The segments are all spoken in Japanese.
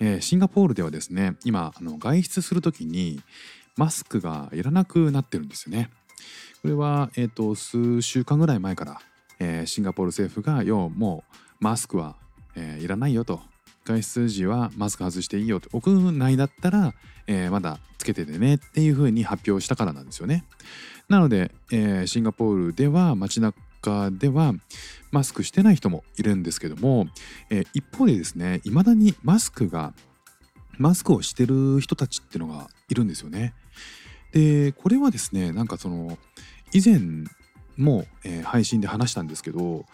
えーシンガポールではですね今あの外出するときにマスクがいらなくなってるんですよね。これは、えー、と数週間ぐらい前から、えーシンガポール政府が要はもうマスクはえーいらないよと。外出時はマスク外していいよと。屋内だったら、えーまだつけててねっていうふうに発表したからなんですよね。なので、えーシンガポールでは街中ではマスクしてない人もいるんですけども、えー一方でですねいまだにマスクがマスクをしてる人たちっていうのがいるんですよね。でこれはですねなんかその以前も、えー配信で話したんですけど、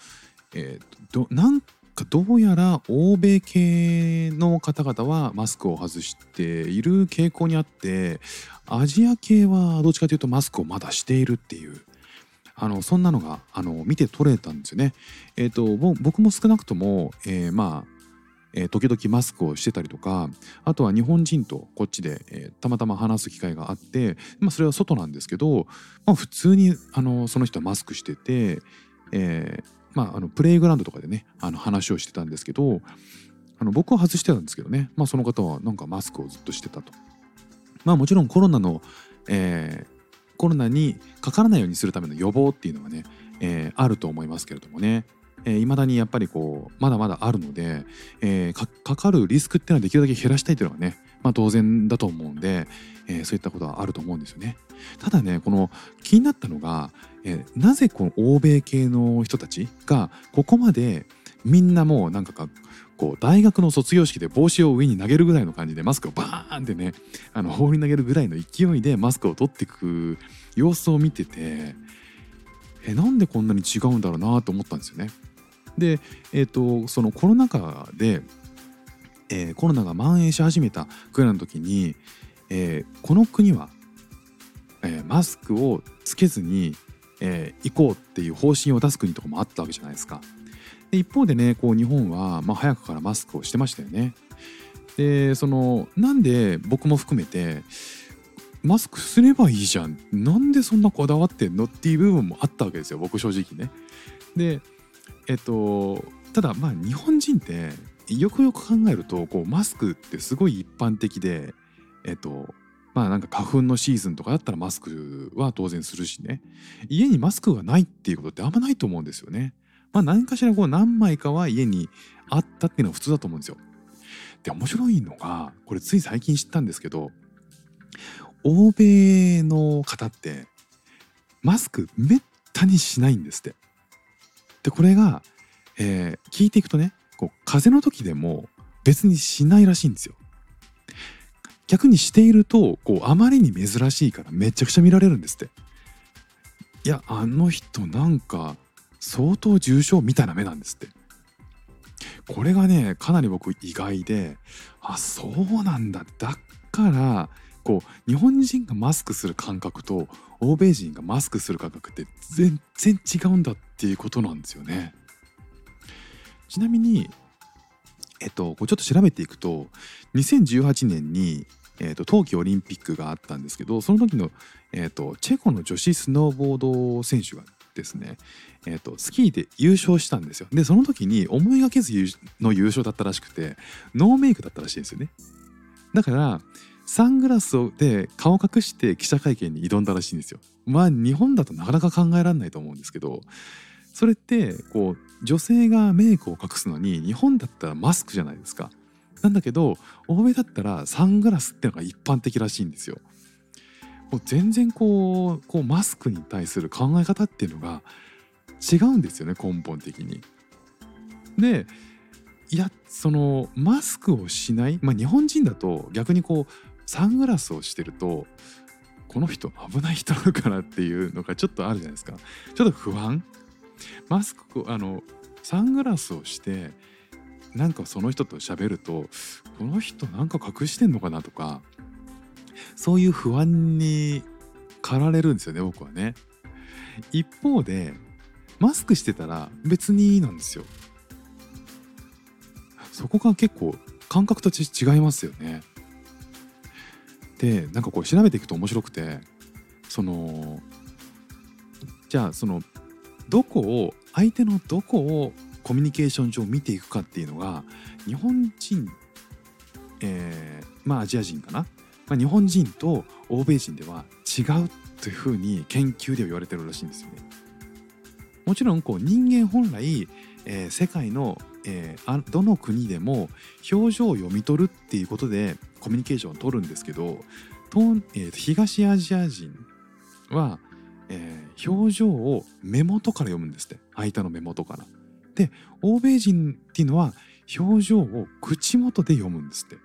えーどなんかどうやら欧米系の方々はマスクを外している傾向にあってアジア系はどっちかというとマスクをまだしているっていうあのそんなのがあの見て取れたんですよね。えっ、と僕も少なくとも、えーまあえー時々マスクをしてたりとかあとは日本人とこっちで、えーたまたま話す機会があって、まあ、それは外なんですけど、まあ、普通にあのその人はマスクしてて、えーまあ、あのプレイグラウンドとかでねあの話をしてたんですけどあの僕は外してたんですけどね、まあ、その方はなんかマスクをずっとしてたと。まあもちろんコロナの、えーコロナにかからないようにするための予防っていうのはね、えーあると思いますけれどもねいま、えー未だにやっぱりこうまだまだあるので、えーかかかるリスクっていうのはできるだけ減らしたいというのはね、まあ、当然だと思うんで、えーそういったことはあると思うんですよね。ただねこの気になったのが、えーなぜこの欧米系の人たちがここまでみんなもうなんかかこう大学の卒業式で帽子を上に投げるぐらいの感じでマスクをバーンってねあの放り投げるぐらいの勢いでマスクを取っていく様子を見ててえなんでこんなに違うんだろうなと思ったんですよね。で、えー、とそのコロナ禍で、えーコロナが蔓延し始めたぐらいの時に、えーこの国は、えーマスクをつけずに、え行こうっていう方針を出す国とかもあったわけじゃないですか。で一方でねこう日本は、まあ、早くからマスクをしてましたよね。でそのなんで僕も含めてマスクすればいいじゃんなんでそんなこだわってんのっていう部分もあったわけですよ僕正直ね。でえっとただまあ日本人ってよくよく考えるとこうマスクってすごい一般的でえっとまあなんか花粉のシーズンとかだったらマスクは当然するしね家にマスクがないっていうことってあんまないと思うんですよね。まあ何かしらこう何枚かは家にあったっていうのは普通だと思うんですよ。で面白いのがこれつい最近知ったんですけど欧米の方ってマスクめったにしないんですって。でこれが、えー聞いていくとねこう風邪の時でも別にしないらしいんですよ。逆にしているとこうあまりに珍しいからめちゃくちゃ見られるんですって。いやあの人なんか相当重症みたいな目なんですって。これがねかなり僕意外であそうなんだだからこう日本人がマスクする感覚と欧米人がマスクする感覚って全然違うんだっていうことなんですよね。ちなみにえっとこうちょっと調べていくと2018年に、えっと、冬季オリンピックがあったんですけどその時の、えっと、チェコの女子スノーボード選手がですね、えっと、スキーで優勝したんですよ。でその時に思いがけずの優勝だったらしくてノーメイクだったらしいんですよね。だからサングラスで顔隠して記者会見に挑んだらしいんですよ。まあ日本だとなかなか考えられないと思うんですけどそれってこう女性がメイクを隠すのに日本だったらマスクじゃないですか。なんだけど欧米だったらサングラスってのが一般的らしいんですよ。もう全然こうこうマスクに対する考え方っていうのが違うんですよね根本的に。でいやそのマスクをしない、まあ、日本人だと逆にこうサングラスをしてるとこの人危ない人なのかなっていうのがちょっとあるじゃないですかちょっと不安マスクあのサングラスをしてなんかその人と喋るとこの人なんか隠してんのかなとかそういう不安に駆られるんですよね僕はね。一方でマスクしてたら別になんですよ。そこが結構感覚と違いますよね。でなんかこう調べていくと面白くてそのじゃあそのどこを相手のどこをコミュニケーション上見ていくかっていうのが日本人、えー、まあアジア人かな、まあ、日本人と欧米人では違うというふうに研究では言われてるらしいんですよね。もちろんこう人間本来、えー、世界の、えー、どの国でも表情を読み取るっていうことでコミュニケーションを取るんですけど、えー、東アジア人は、えー、表情を目元から読むんですって相手の目元から。で欧米人っていうのは表情を口元で読むんですって。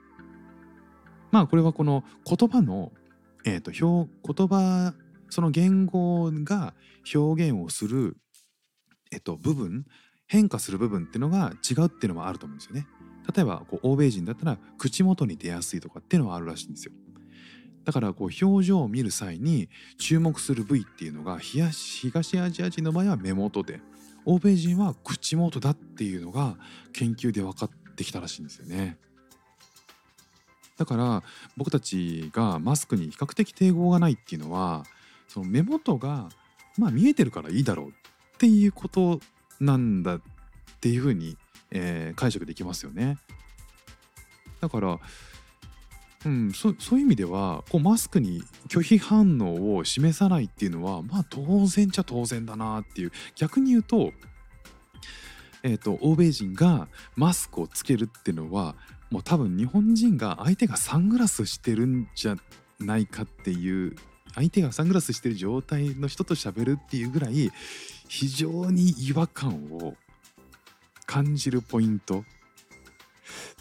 まあこれはこの言葉の、えーと、表言葉その言語が表現をする、えっと、部分変化する部分っていうのが違うっていうのもあると思うんですよね。例えばこう欧米人だったら口元に出やすいとかっていうのはあるらしいんですよ。だからこう表情を見る際に注目する部位っていうのが東アジア人の場合は目元で欧米人は口元だっていうのが研究で分かってきたらしいんですよね。だから僕たちがマスクに比較的抵抗がないっていうのはその目元がまあ見えてるからいいだろうっていうことなんだっていうふうに、えー、解釈できますよね。だからうん、そそういう意味ではこうマスクに拒否反応を示さないっていうのはまあ当然ちゃ当然だなっていう逆に言うと,、えーと、欧米人がマスクをつけるっていうのはもう多分日本人が相手がサングラスしてるんじゃないかっていう相手がサングラスしてる状態の人と喋るっていうぐらい非常に違和感を感じるポイント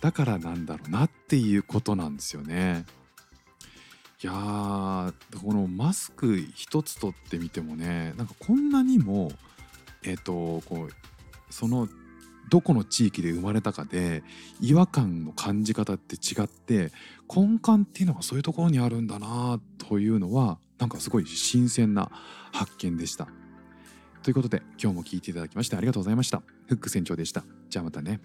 だからなんだろうなっていうことなんですよね。いやーこのマスク一つ取ってみてもねなんかこんなにもえっ、ー、とこうそのどこの地域で生まれたかで違和感の感じ方って違って根幹っていうのがそういうところにあるんだなというのはなんかすごい新鮮な発見でした。ということで今日も聞いていただきましてありがとうございました。フック船長でした。じゃあまたね。